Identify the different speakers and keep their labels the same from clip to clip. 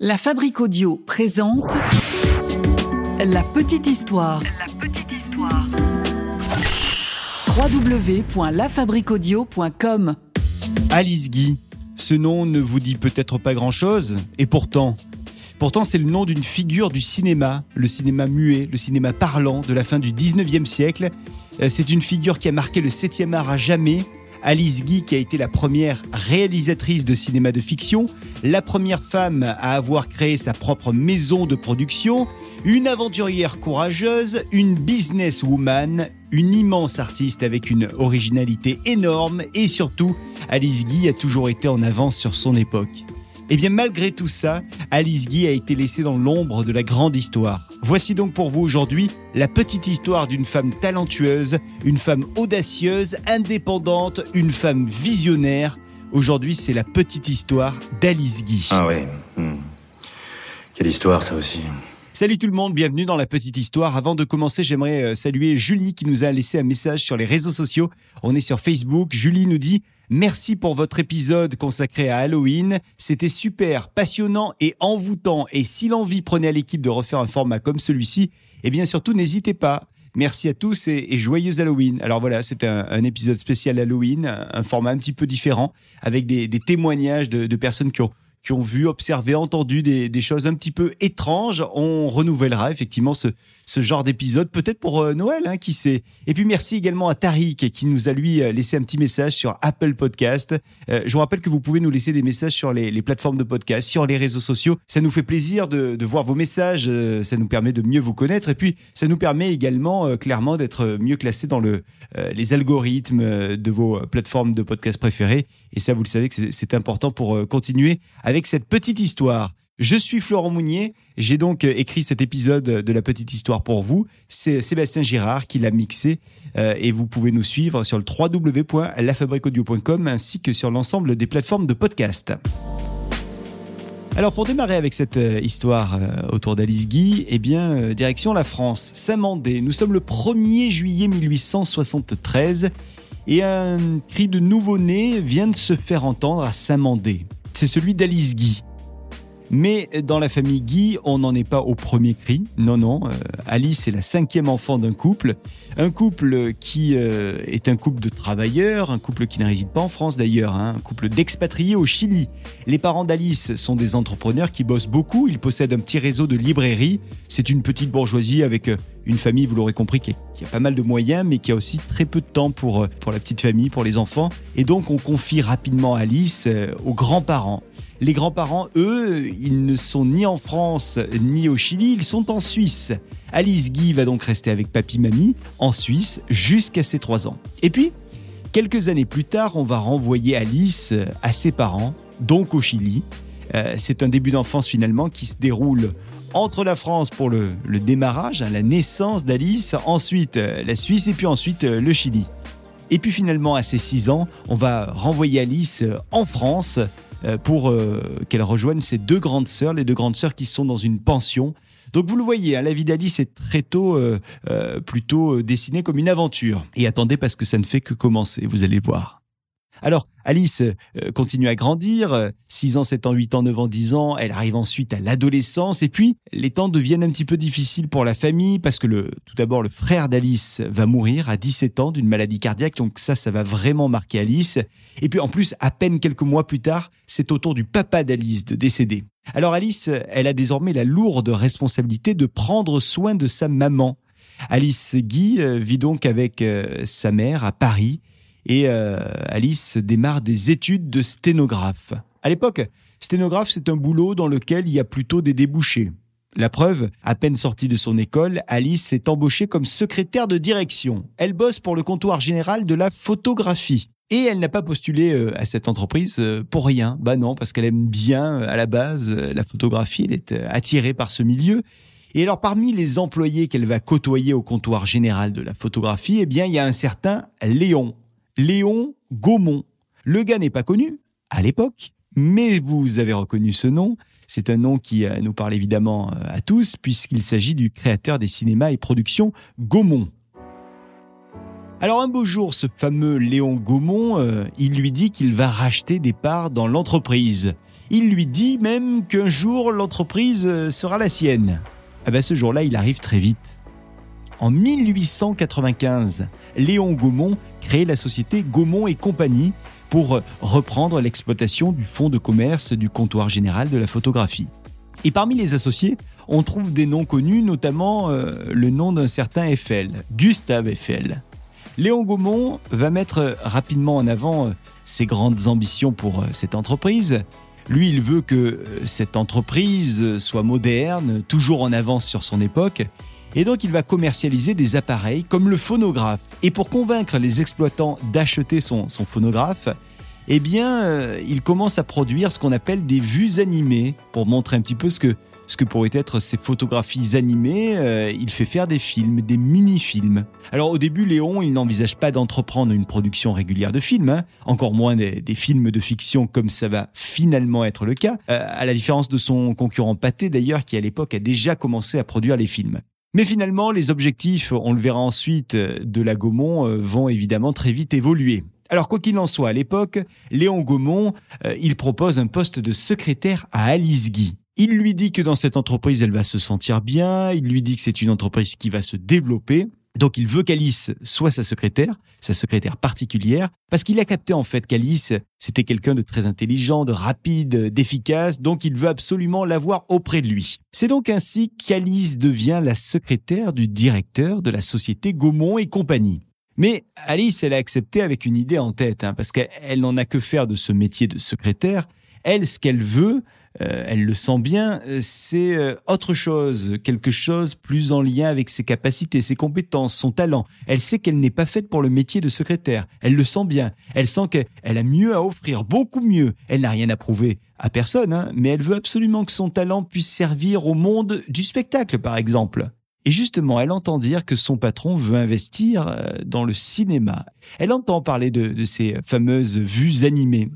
Speaker 1: La Fabrique Audio présente La Petite Histoire.
Speaker 2: La petite histoire.
Speaker 1: www.lafabriqueaudio.com
Speaker 3: Alice Guy. Ce nom ne vous dit peut-être pas grand-chose, et pourtant, pourtant c'est le nom d'une figure du cinéma, le cinéma muet, le cinéma parlant de la fin du 19e siècle. Euh, C'est une figure qui a marqué le 7e art à jamais. Alice Guy qui a été la première réalisatrice de cinéma de fiction, la première femme à avoir créé sa propre maison de production, une aventurière courageuse, une businesswoman, une immense artiste avec une originalité énorme et surtout, Alice Guy a toujours été en avance sur son époque. Et bien malgré tout ça, Alice Guy a été laissée dans l'ombre de la grande histoire. Voici donc pour vous aujourd'hui la petite histoire d'une femme talentueuse, une femme audacieuse, indépendante, une femme visionnaire. Aujourd'hui, c'est la petite histoire d'Alice Guy.
Speaker 4: Ah ouais. hmm. Quelle histoire ça aussi.
Speaker 3: Salut tout le monde, bienvenue dans la petite histoire. Avant de commencer, j'aimerais euh, saluer Julie qui nous a laissé un message sur les réseaux sociaux. On est sur Facebook. Julie nous dit Merci pour votre épisode consacré à Halloween. C'était super, passionnant et envoûtant. Et si l'envie prenait à l'équipe de refaire un format comme celui-ci, eh bien surtout n'hésitez pas. Merci à tous et, et joyeux Halloween. Alors voilà, c'était un, épisode spécial Halloween, un, format un petit peu différent, avec des, témoignages de personnes qui ont qui ont vu, observé, entendu des, choses un petit peu étranges. On renouvellera effectivement ce, genre d'épisode, peut-être pour euh, Noël, hein, qui sait. Et puis merci également à Tariq qui nous a lui euh, laissé un petit message sur Apple Podcast. Euh, je vous rappelle que vous pouvez nous laisser des messages sur les, plateformes de podcast, sur les réseaux sociaux. Ça nous fait plaisir de, voir vos messages, ça nous permet de mieux vous connaître et puis ça nous permet également clairement d'être mieux classés dans le, les algorithmes de vos plateformes de podcast préférées. Et ça, vous le savez que c'est- important pour euh, continuer avec cette petite histoire. Je suis Florent Mounier. J'ai donc euh, écrit cet épisode de la petite histoire pour vous. C'est Sébastien Girard qui l'a mixé euh, et vous pouvez nous suivre sur le www.lafabriqueaudio.com ainsi que sur l'ensemble des plateformes de podcast. Alors pour démarrer avec cette histoire autour d'Alice Guy, eh bien direction la France, Saint-Mandé. Nous sommes le 1er juillet 1873 et un cri de nouveau-né vient de se faire entendre à Saint-Mandé. C'est celui d'Alice Guy. Mais dans la famille Guy, on n'en est pas au premier cri. Non, non. euh, Alice est la cinquième enfant d'un couple. Un couple qui euh, est un couple de travailleurs, un couple qui ne réside pas en France d'ailleurs, hein, un couple d'expatriés au Chili. Les parents d'Alice sont des entrepreneurs qui bossent beaucoup. Ils possèdent un petit réseau de librairies. C'est une petite bourgeoisie avec euh, une famille, vous l'aurez compris, qui a, pas mal de moyens, mais qui a aussi très peu de temps pour, pour la petite famille, pour les enfants. Et donc, on confie rapidement Alice aux grands-parents. Les grands-parents, eux, ils ne sont ni en France ni au Chili, ils sont en Suisse. Alice Guy va donc rester avec papy-mamie en Suisse jusqu'à ses trois ans. Et puis, quelques années plus tard, on va renvoyer Alice euh, à ses parents, donc au Chili. Euh, c'est un début d'enfance finalement qui se déroule entre la France pour le, démarrage, hein, la naissance d'Alice, ensuite euh, la Suisse et puis ensuite le Chili. Et puis finalement, à ses 6 ans, on va renvoyer Alice en France pour euh, qu'elle rejoigne ses deux grandes sœurs, les deux grandes sœurs qui sont dans une pension. Donc vous le voyez, hein, la vie d'Alice est très tôt euh, euh, plutôt euh, dessinée comme une aventure. Et attendez parce que ça ne fait que commencer, vous allez voir. Alors, Alice euh, continue à grandir, 6 ans, 7 ans, 8 ans, 9 ans, 10 ans, elle arrive ensuite à l'adolescence, et puis les temps deviennent un petit peu difficiles pour la famille, parce que tout d'abord, le frère d'Alice va mourir à 17 ans d'une maladie cardiaque, donc ça, ça va vraiment marquer Alice. Et puis en plus, à peine quelques mois plus tard, c'est au tour du papa d'Alice de décéder. Alors Alice, elle a désormais la lourde responsabilité de prendre soin de sa maman. Alice Guy euh, vit donc avec euh, sa mère à Paris, et euh, Alice démarre des études de sténographe. À l'époque, sténographe, c'est un boulot dans lequel il y a plutôt des débouchés. La preuve, à peine sortie de son école, Alice s'est embauchée comme secrétaire de direction. Elle bosse pour le comptoir général de la photographie. Et elle n'a pas postulé euh, à cette entreprise euh, pour rien. Bah non, parce qu'elle aime bien, à la base, la photographie. Elle est attirée par ce milieu. Et alors, parmi les employés qu'elle va côtoyer au comptoir général de la photographie, eh bien, il y a un certain Léon. Léon Gaumont. Le gars n'est pas connu, à l'époque, mais vous avez reconnu ce nom. C'est un nom qui euh, nous parle évidemment euh, à tous, puisqu'il s'agit du créateur des cinémas et productions Gaumont. Alors un beau jour, ce fameux Léon Gaumont, euh, il lui dit qu'il va racheter des parts dans l'entreprise. Il lui dit même qu'un jour l'entreprise sera la sienne. Ah ben ce jour-là, il arrive très vite. En 1895, Léon Gaumont crée la société Gaumont et compagnie pour reprendre l'exploitation du fonds de commerce du comptoir général de la photographie. Et parmi les associés, on trouve des noms connus, notamment euh, le nom d'un certain Eiffel, Gustave Eiffel. Léon Gaumont va mettre rapidement en avant euh, ses grandes ambitions pour euh, cette entreprise. Lui, il veut que cette entreprise soit moderne, toujours en avance sur son époque, et donc il va commercialiser des appareils comme le phonographe. Et pour convaincre les exploitants d'acheter son, phonographe, eh bien, euh, il commence à produire ce qu'on appelle des vues animées pour montrer un petit peu ce que, ce que pourraient être ces photographies animées. Euh, il fait faire des films, des mini-films. Alors au début, Léon, il n'envisage pas d'entreprendre une production régulière de films, hein. encore moins des, films de fiction comme ça va finalement être le cas, euh, à la différence de son concurrent Pathé d'ailleurs, qui à l'époque a déjà commencé à produire les films. Mais finalement, les objectifs, on le verra ensuite, de la Gaumont euh, vont évidemment très vite évoluer. Alors quoi qu'il en soit, à l'époque, Léon Gaumont, euh, il propose un poste de secrétaire à Alice Guy. Il lui dit que dans cette entreprise, elle va se sentir bien, il lui dit que c'est une entreprise qui va se développer, donc il veut qu'Alice soit sa secrétaire, sa secrétaire particulière, parce qu'il a capté en fait qu'Alice, c'était quelqu'un de très intelligent, de rapide, d'efficace, donc il veut absolument l'avoir auprès de lui. C'est donc ainsi qu'Alice devient la secrétaire du directeur de la société Gaumont et compagnie. Mais Alice, elle a accepté avec une idée en tête, hein, parce qu'elle n'en a que faire de ce métier de secrétaire. Elle, ce qu'elle veut, euh, elle le sent bien, euh, c'est euh, autre chose, quelque chose plus en lien avec ses capacités, ses compétences, son talent. Elle sait qu'elle n'est pas faite pour le métier de secrétaire. Elle le sent bien. Elle sent qu'elle a mieux à offrir, beaucoup mieux. Elle n'a rien à prouver à personne, hein, mais elle veut absolument que son talent puisse servir au monde du spectacle, par exemple. Et justement, elle entend dire que son patron veut investir dans le cinéma. Elle entend parler de, de ces fameuses vues animées.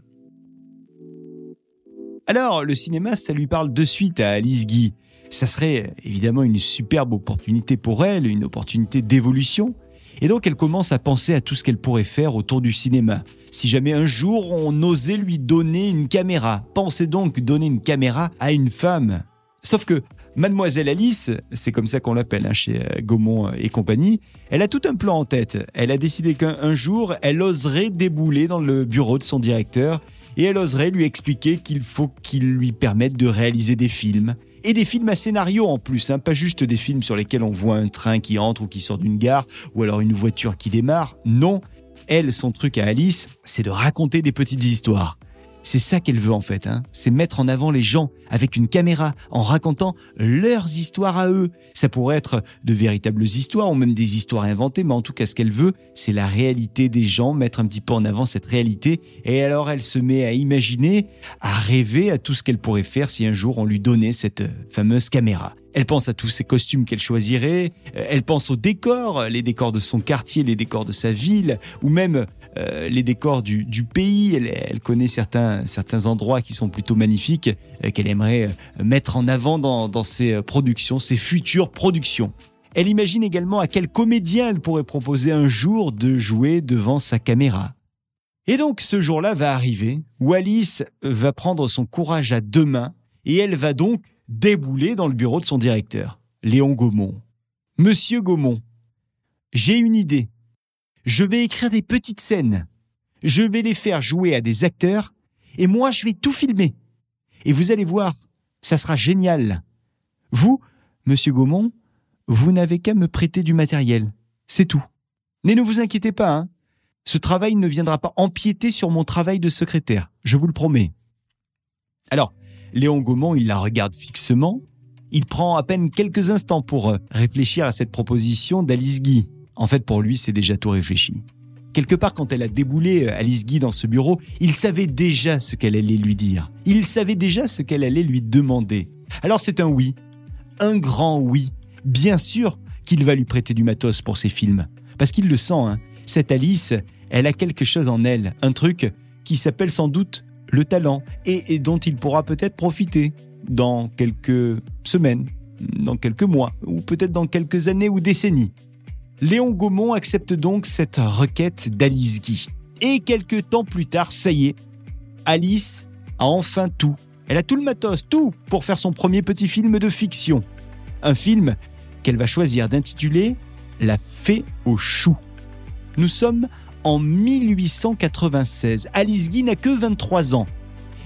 Speaker 3: Alors, le cinéma, ça lui parle de suite à Alice Guy. Ça serait évidemment une superbe opportunité pour elle, une opportunité d'évolution. Et donc elle commence à penser à tout ce qu'elle pourrait faire autour du cinéma. Si jamais un jour on osait lui donner une caméra, pensez donc donner une caméra à une femme. Sauf que Mademoiselle Alice, c'est comme ça qu'on l'appelle hein, chez euh, Gaumont et compagnie, elle a tout un plan en tête. Elle a décidé qu'un jour, elle oserait débouler dans le bureau de son directeur et elle oserait lui expliquer qu'il faut qu'il lui permette de réaliser des films. Et des films à scénario en plus, hein, pas juste des films sur lesquels on voit un train qui entre ou qui sort d'une gare, ou alors une voiture qui démarre. Non, elle, son truc à Alice, c'est de raconter des petites histoires. C'est ça qu'elle veut en fait, hein. c'est mettre en avant les gens avec une caméra en racontant leurs histoires à eux. Ça pourrait être de véritables histoires ou même des histoires inventées, mais en tout cas ce qu'elle veut, c'est la réalité des gens, mettre un petit peu en avant cette réalité. Et alors elle se met à imaginer, à rêver à tout ce qu'elle pourrait faire si un jour on lui donnait cette fameuse caméra. Elle pense à tous ces costumes qu'elle choisirait, elle pense aux décors, les décors de son quartier, les décors de sa ville, ou même euh, les décors du, pays. Elle, connaît certains, certains endroits qui sont plutôt magnifiques, euh, qu'elle aimerait euh, mettre en avant dans, ses productions, ses futures productions. Elle imagine également à quel comédien elle pourrait proposer un jour de jouer devant sa caméra. Et donc ce jour-là va arriver où Alice va prendre son courage à deux mains et elle va donc débouler dans le bureau de son directeur, Léon Gaumont. Monsieur Gaumont, j'ai une idée. Je vais écrire des petites scènes. Je vais les faire jouer à des acteurs et moi je vais tout filmer. Et vous allez voir, ça sera génial. Vous, monsieur Gaumont, vous n'avez qu'à me prêter du matériel. C'est tout. Mais ne vous inquiétez pas, hein. Ce travail ne viendra pas empiéter sur mon travail de secrétaire, je vous le promets. Alors, Léon Gaumont, il la regarde fixement. Il prend à peine quelques instants pour euh, réfléchir à cette proposition d'Alice Guy. En fait, pour lui, c'est déjà tout réfléchi. Quelque part, quand elle a déboulé euh, Alice Guy dans ce bureau, il savait déjà ce qu'elle allait lui dire. Il savait déjà ce qu'elle allait lui demander. Alors c'est un oui. Un grand oui. Bien sûr qu'il va lui prêter du matos pour ses films. Parce qu'il le sent, hein. Cette Alice, elle a quelque chose en elle. Un truc qui s'appelle sans doute le talent et dont il pourra peut-être profiter dans quelques semaines, dans quelques mois, ou peut-être dans quelques années ou décennies. Léon Gaumont accepte donc cette requête d'Alice Guy. Et quelques temps plus tard, ça y est, Alice a enfin tout. Elle a tout le matos, tout, pour faire son premier petit film de fiction. Un film qu'elle va choisir d'intituler La Fée aux choux. Nous sommes en 1896. Alice Guy n'a que 23 ans.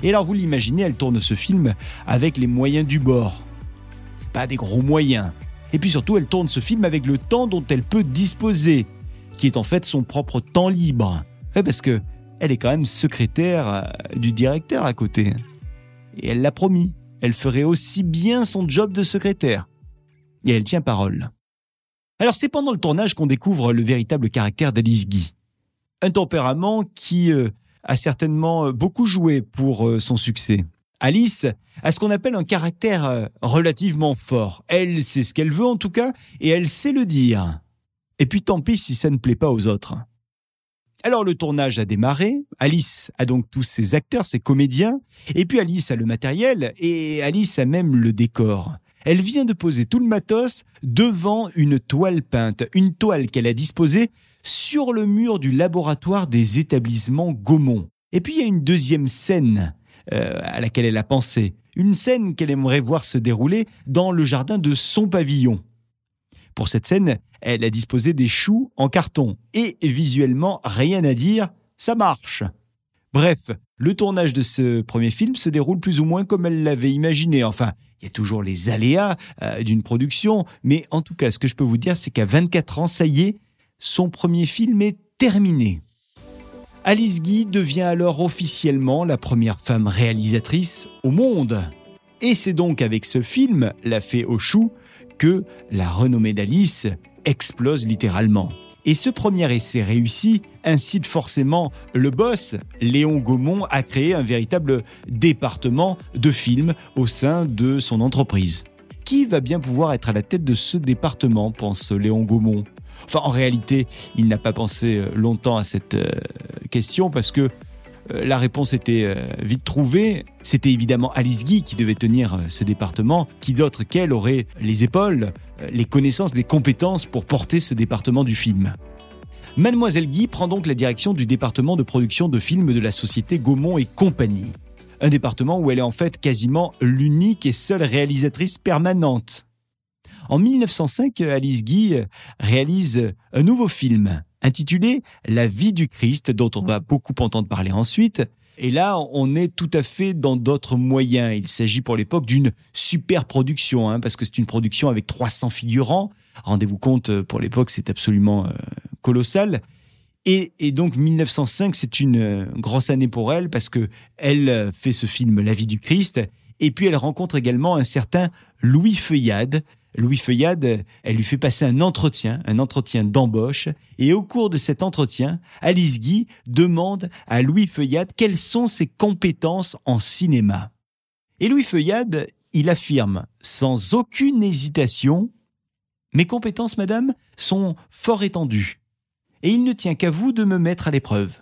Speaker 3: Et alors vous l'imaginez, elle tourne ce film avec les moyens du bord. Pas des gros moyens. Et puis surtout, elle tourne ce film avec le temps dont elle peut disposer, qui est en fait son propre temps libre. parce que elle est quand même secrétaire euh, du directeur à côté. Et elle l'a promis, elle ferait aussi bien son job de secrétaire. Et elle tient parole. Alors c'est pendant le tournage qu'on découvre le véritable caractère d'Alice Guy. Un tempérament qui euh, a certainement euh, beaucoup joué pour son succès. Alice a ce qu'on appelle un caractère euh, relativement fort. Elle sait ce qu'elle veut en tout cas, et elle sait le dire. Et puis tant pis si ça ne plaît pas aux autres. Alors le tournage a démarré, Alice a donc tous ses acteurs, ses comédiens, et puis Alice a le matériel, et Alice a même le décor. Elle vient de poser tout le matos devant une toile peinte, une toile qu'elle a disposée sur le mur du laboratoire des établissements Gaumont. Et puis il y a une deuxième scène euh, à laquelle elle a pensé, une scène qu'elle aimerait voir se dérouler dans le jardin de son pavillon. Pour cette scène, elle a disposé des choux en carton, et visuellement, rien à dire, ça marche. Bref, le tournage de ce premier film se déroule plus ou moins comme elle l'avait imaginé. Enfin, il y a toujours les aléas euh, d'une production, mais en tout cas, ce que je peux vous dire, c'est qu'à 24 ans, ça y est, son premier film est terminé. Alice Guy devient alors officiellement la première femme réalisatrice au monde. Et c'est donc avec ce film, La Fée aux choux, que la renommée d'Alice explose littéralement. Et ce premier essai réussi incite forcément le boss, Léon Gaumont, à créer un véritable département de films au sein de son entreprise. Qui va bien pouvoir être à la tête de ce département, pense Léon Gaumont? Enfin, en réalité, il n'a pas pensé euh, longtemps à cette euh, question parce que euh, la réponse était vite trouvée. C'était évidemment Alice Guy qui devait tenir ce département. Qui d'autre qu'elle aurait les épaules, les connaissances, les compétences pour porter ce département du film? Mademoiselle Guy prend donc la direction du département de production de films de la société Gaumont et compagnie. Un département où elle est en fait quasiment l'unique et seule réalisatrice permanente. En 1905, Alice Guy réalise un nouveau film intitulé La vie du Christ, dont on va beaucoup entendre parler ensuite. Et là, on est tout à fait dans d'autres moyens. Il s'agit pour l'époque d'une super production, hein, parce que c'est une production avec 300 figurants. Rendez-vous compte, pour l'époque, c'est absolument euh, colossal. Et, et, donc 1905, c'est une euh, grosse année pour elle parce que elle fait ce film La vie du Christ, et puis elle rencontre également un certain Louis Feuillade, Louis Feuillade, elle lui fait passer un entretien, un entretien d'embauche, et au cours de cet entretien, Alice Guy demande à Louis Feuillade quelles sont ses compétences en cinéma. Et Louis Feuillade, il affirme, sans aucune hésitation, Mes compétences, madame, sont fort étendues, et il ne tient qu'à vous de me mettre à l'épreuve.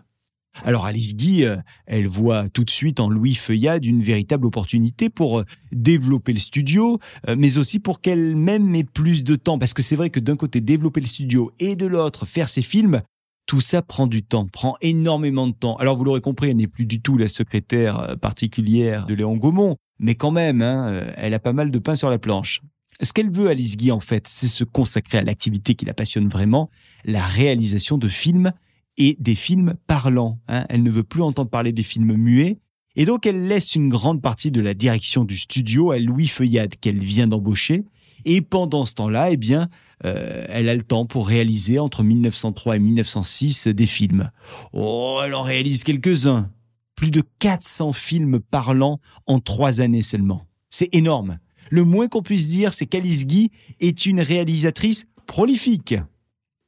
Speaker 3: Alors Alice Guy, euh, elle voit tout de suite en Louis Feuillade une véritable opportunité pour euh, développer le studio, euh, mais aussi pour qu'elle-même ait plus de temps. Parce que c'est vrai que d'un côté, développer le studio et de l'autre, faire ses films, tout ça prend du temps, prend énormément de temps. Alors vous l'aurez compris, elle n'est plus du tout la secrétaire particulière de Léon Gaumont, mais quand même, hein, elle a pas mal de pain sur la planche. Ce qu'elle veut, Alice Guy, en fait, c'est se consacrer à l'activité qui la passionne vraiment, la réalisation de films et des films parlants. Hein. Elle ne veut plus entendre parler des films muets. Et donc, elle laisse une grande partie de la direction du studio à Louis Feuillade, qu'elle vient d'embaucher. Et pendant ce temps-là, eh bien, euh, elle a le temps pour réaliser entre 1903 et 1906 des films. Oh, elle en réalise quelques-uns. Plus de 400 films parlants en trois années seulement. C'est énorme. Le moins qu'on puisse dire, c'est qu'Alice Guy est une réalisatrice prolifique.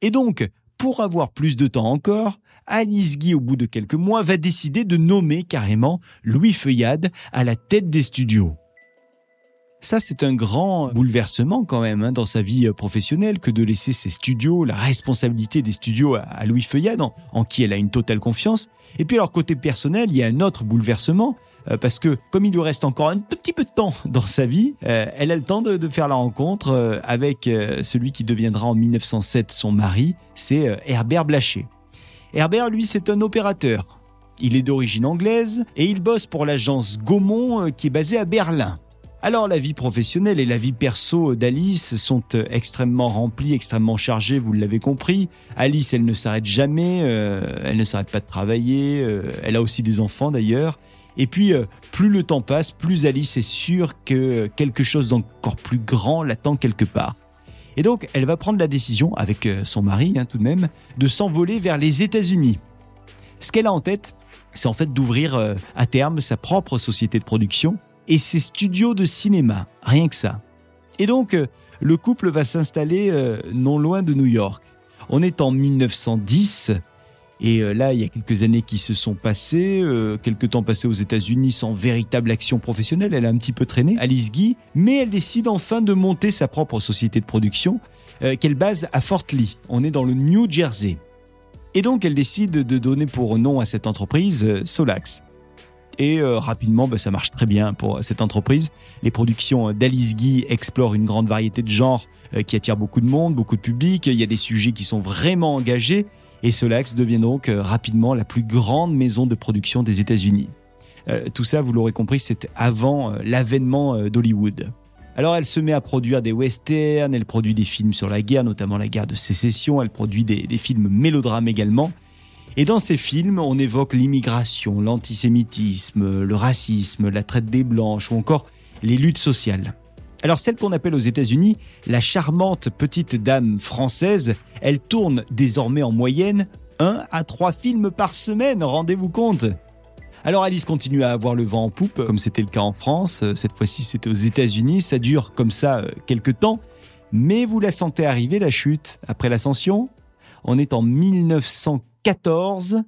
Speaker 3: Et donc, pour avoir plus de temps encore, Alice Guy, au bout de quelques mois, va décider de nommer carrément Louis Feuillade à la tête des studios. Ça, c'est un grand bouleversement quand même hein, dans sa vie euh, professionnelle que de laisser ses studios, la responsabilité des studios à Louis Feuillade, en, qui elle a une totale confiance. Et puis alors côté personnel, il y a un autre bouleversement parce que comme il lui reste encore un tout petit peu de temps dans sa vie, euh, elle a le temps de, faire la rencontre euh, avec euh, celui qui deviendra en 1907 son mari, c'est euh, Herbert Blaché. Herbert, lui, c'est un opérateur. Il est d'origine anglaise et il bosse pour l'agence Gaumont euh, qui est basée à Berlin. Alors la vie professionnelle et la vie perso d'Alice sont euh, extrêmement remplies, extrêmement chargées, vous l'avez compris. Alice, elle ne s'arrête jamais, euh, elle ne s'arrête pas de travailler, euh, elle a aussi des enfants d'ailleurs. Et puis, euh, plus le temps passe, plus Alice est sûre que quelque chose d'encore plus grand l'attend quelque part. Et donc, elle va prendre la décision, avec euh, son mari hein, tout de même, de s'envoler vers les États-Unis. Ce qu'elle a en tête, c'est en fait d'ouvrir euh, à terme sa propre société de production et ses studios de cinéma, rien que ça. Et donc, le couple va s'installer non loin de New York. On est en 1910, et euh, là, il y a quelques années qui se sont passées, euh, quelques temps passés aux États-Unis sans véritable action professionnelle. Elle a un petit peu traîné, Alice Guy, mais elle décide enfin de monter sa propre société de production euh, qu'elle base à Fort Lee. On est dans le New Jersey. Et donc, elle décide de donner pour nom à cette entreprise euh, Solax. Et rapidement, bah, ça marche très bien pour cette entreprise. Les productions d'Alice Guy explorent une grande variété de genres qui attirent beaucoup de monde, beaucoup de public. Il y a des sujets qui sont vraiment engagés. Et Solax devient donc euh, rapidement la plus grande maison de production des États-Unis. Euh, tout ça, vous l'aurez compris, c'était avant euh, l'avènement d'Hollywood. Alors elle se met à produire des westerns, elle produit des films sur la guerre, notamment la guerre de sécession, elle produit des films mélodrames également. Et dans ces films, on évoque l'immigration, l'antisémitisme, le racisme, la traite des blanches ou encore les luttes sociales. Alors celle qu'on appelle aux États-Unis la charmante petite dame française, elle tourne désormais en moyenne un à trois films par semaine, rendez-vous compte. Alors Alice continue à avoir le vent en poupe, comme c'était le cas en France. Euh, Cette fois-ci, c'était aux États-Unis. Ça dure comme ça euh, quelques temps. Mais vous la sentez arriver, la chute, après l'ascension On est en 1914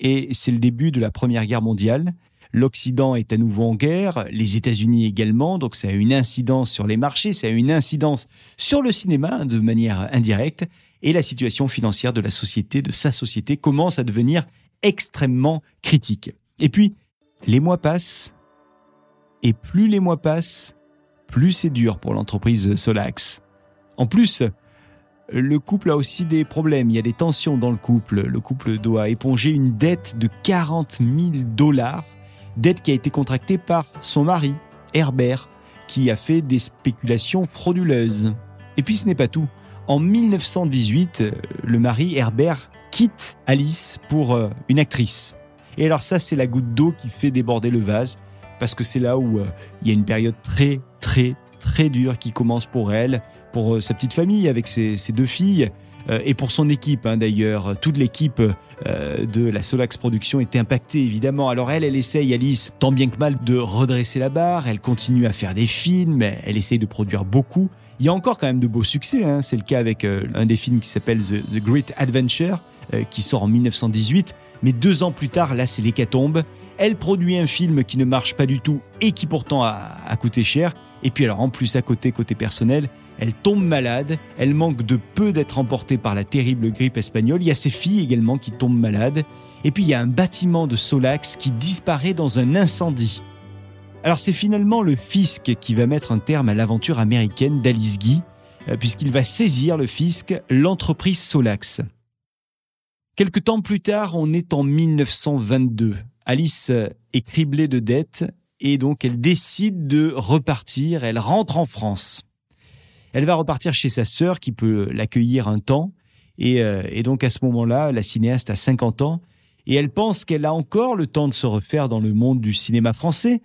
Speaker 3: et c'est le début de la Première Guerre mondiale. L'Occident est à nouveau en guerre, les États-Unis également, donc ça a une incidence sur les marchés, ça a une incidence sur le cinéma de manière indirecte, et la situation financière de la société, de sa société, commence à devenir extrêmement critique. Et puis, les mois passent, et plus les mois passent, plus c'est dur pour l'entreprise Solax. En plus, le couple a aussi des problèmes, il y a des tensions dans le couple. Le couple doit éponger une dette de 40 000 dollars, dette qui a été contractée par son mari, Herbert, qui a fait des spéculations frauduleuses. Et puis ce n'est pas tout. En 1918, euh, le mari, Herbert, quitte Alice pour euh, une actrice. Et alors ça, c'est la goutte d'eau qui fait déborder le vase, parce que c'est là où euh, il y a une période très, très, très dure qui commence pour elle, pour sa petite famille avec ses, ses deux filles, et pour son équipe hein, d'ailleurs. Toute l'équipe euh, de la Solax Production était impactée évidemment. Alors elle, elle essaye, Alice, tant bien que mal, de redresser la barre. Elle continue à faire des films, elle essaye de produire beaucoup. Il y a encore quand même de beaux succès. Hein. C'est le cas avec euh, un des films qui s'appelle The, Great Adventure, euh, qui sort en 1918. Mais deux ans plus tard, là, c'est l'hécatombe. Elle produit un film qui ne marche pas du tout et qui pourtant a coûté cher. Et puis alors en plus à côté, côté personnel, elle tombe malade. Elle manque de peu d'être emportée par la terrible grippe espagnole. Il y a ses filles également qui tombent malades. Et puis il y a un bâtiment de Solax qui disparaît dans un incendie. Alors c'est finalement le fisc qui va mettre un terme à l'aventure américaine d'Alice Guy, euh, puisqu'il va saisir le fisc l'entreprise Solax. Quelque temps plus tard, on est en 1922. Alice est criblée de dettes et donc elle décide de repartir. Elle rentre en France. Elle va repartir chez sa sœur qui peut l'accueillir un temps. Et, euh, donc à ce moment-là, la cinéaste a 50 ans et elle pense qu'elle a encore le temps de se refaire dans le monde du cinéma français.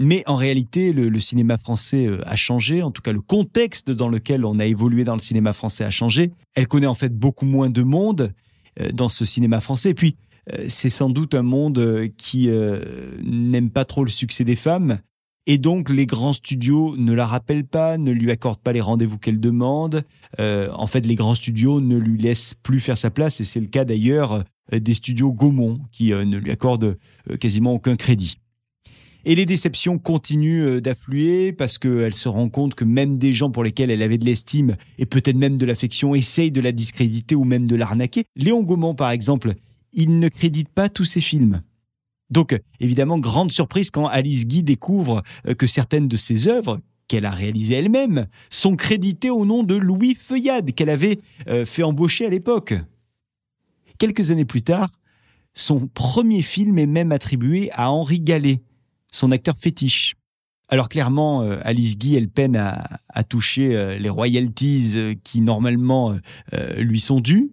Speaker 3: Mais en réalité, le, cinéma français euh, a changé, en tout cas le contexte dans lequel on a évolué dans le cinéma français a changé. Elle connaît en fait beaucoup moins de monde euh, dans ce cinéma français. Puis, c'est sans doute un monde qui n'aime pas trop le succès des femmes. Et donc, les grands studios ne la rappellent pas, ne lui accordent pas les rendez-vous qu'elle demande. en fait, les grands studios ne lui laissent plus faire sa place. Et c'est le cas d'ailleurs des studios Gaumont qui ne lui accordent quasiment aucun crédit. Et les déceptions continuent euh, d'affluer parce qu'elle se rend compte que même des gens pour lesquels elle avait de l'estime et peut-être même de l'affection essayent de la discréditer ou même de l'arnaquer. Léon Gaumont, par exemple, il ne crédite pas tous ses films. Donc, évidemment, grande surprise quand Alice Guy découvre euh, que certaines de ses œuvres, qu'elle a réalisées elle-même, sont créditées au nom de Louis Feuillade, qu'elle avait euh, fait embaucher à l'époque. Quelques années plus tard, son premier film est même attribué à Henri Gallet, son acteur fétiche. Alors clairement, euh, Alice Guy, elle peine à, toucher les royalties qui normalement lui sont dues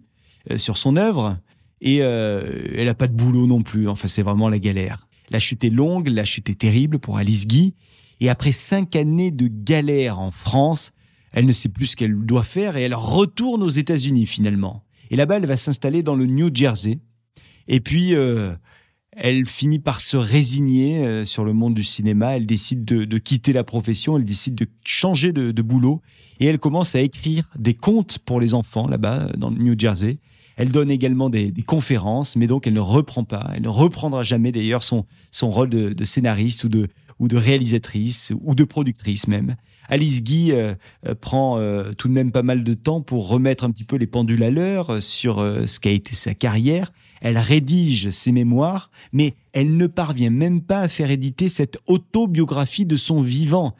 Speaker 3: sur son œuvre. Et euh, elle n'a pas de boulot non plus. Enfin, c'est vraiment la galère. La chute est longue, la chute est terrible pour Alice Guy. Et après cinq années de galère en France, elle ne sait plus ce qu'elle doit faire et elle retourne aux États-Unis finalement. Et là-bas, elle va s'installer dans le New Jersey. Et puis, euh, elle finit par se résigner euh, sur le monde du cinéma. Elle décide de, quitter la profession. Elle décide de changer de, de, boulot. Et elle commence à écrire des contes pour les enfants là-bas, dans le New Jersey. Elle donne également des, conférences, mais donc elle ne reprend pas, elle ne reprendra jamais d'ailleurs son, son rôle de, scénariste ou de, ou de réalisatrice ou de productrice même. Alice Guy euh, euh, prend euh, tout de même pas mal de temps pour remettre un petit peu les pendules à l'heure sur ce qu'a été sa carrière. Elle rédige ses mémoires, mais elle ne parvient même pas à faire éditer cette autobiographie de son vivant.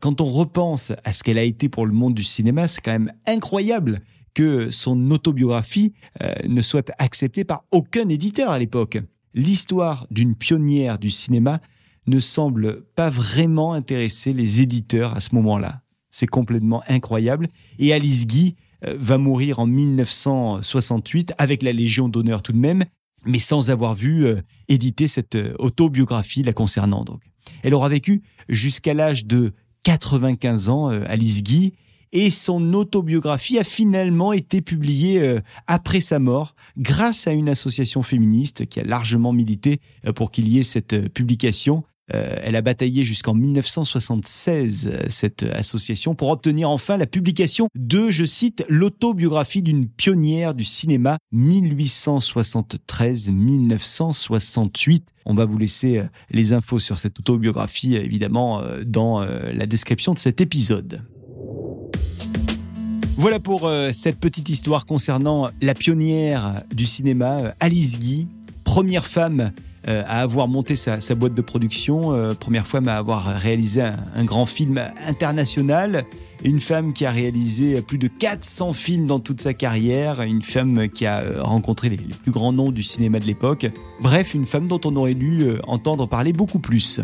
Speaker 3: quand on repense à ce qu'elle a été pour le monde du cinéma, c'est quand même incroyable que son autobiographie euh, ne soit acceptée par aucun éditeur à l'époque. L'histoire d'une pionnière du cinéma ne semble pas vraiment intéresser les éditeurs à ce moment-là. C'est complètement incroyable. Et Alice Guy euh, va mourir en 1968 avec la Légion d'honneur tout de même, mais sans avoir vu euh, éditer cette autobiographie la concernant. Donc, elle aura vécu jusqu'à l'âge de 95 ans, Alice Guy, et son autobiographie a finalement été publiée euh, après sa mort grâce à une association féministe qui a largement milité euh, pour qu'il y ait cette euh, publication. Elle a bataillé jusqu'en 1976, cette association, pour obtenir enfin la publication de, je cite, l'autobiographie d'une pionnière du cinéma 1873-1968. On va vous laisser les infos sur cette autobiographie, évidemment, dans la description de cet épisode. Voilà pour euh, cette petite histoire concernant la pionnière du cinéma, euh, Alice Guy, première femme euh, à avoir monté sa, boîte de production, première femme à avoir réalisé un, grand film international, une femme qui a réalisé plus de 400 films dans toute sa carrière, une femme qui a rencontré les, les plus grands noms du cinéma de l'époque, bref, une femme dont on aurait dû entendre parler beaucoup plus.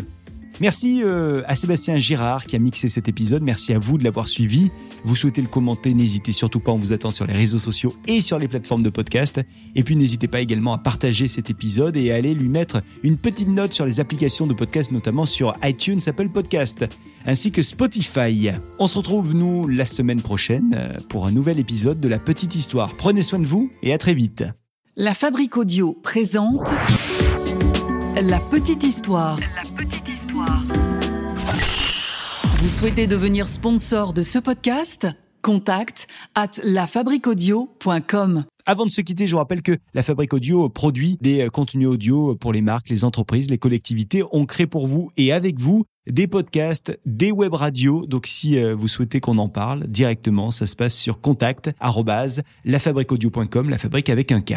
Speaker 3: Merci à Sébastien Girard qui a mixé cet épisode, merci à vous de l'avoir suivi. Vous souhaitez le commenter, n'hésitez surtout pas, on vous attend sur les réseaux sociaux et sur les plateformes de podcast. Et puis n'hésitez pas également à partager cet épisode et à aller lui mettre une petite note sur les applications de podcast, notamment sur iTunes, Apple Podcast, ainsi que Spotify. On se retrouve, nous, la semaine prochaine euh, pour un nouvel épisode de La Petite Histoire. Prenez soin de vous et à très vite.
Speaker 1: La Fabrique Audio présente. La Petite Histoire. Vous souhaitez devenir sponsor de ce podcast? Contact at lafabriquaudio.com.
Speaker 3: Avant de se quitter, je vous rappelle que la Fabrique Audio produit des euh, contenus audio pour les marques, les entreprises, les collectivités. On crée pour vous et avec vous des podcasts, des web radios. Donc si euh, vous souhaitez qu'on en parle directement, ça se passe sur contact lafabriqueaudio.com, la fabrique avec un K.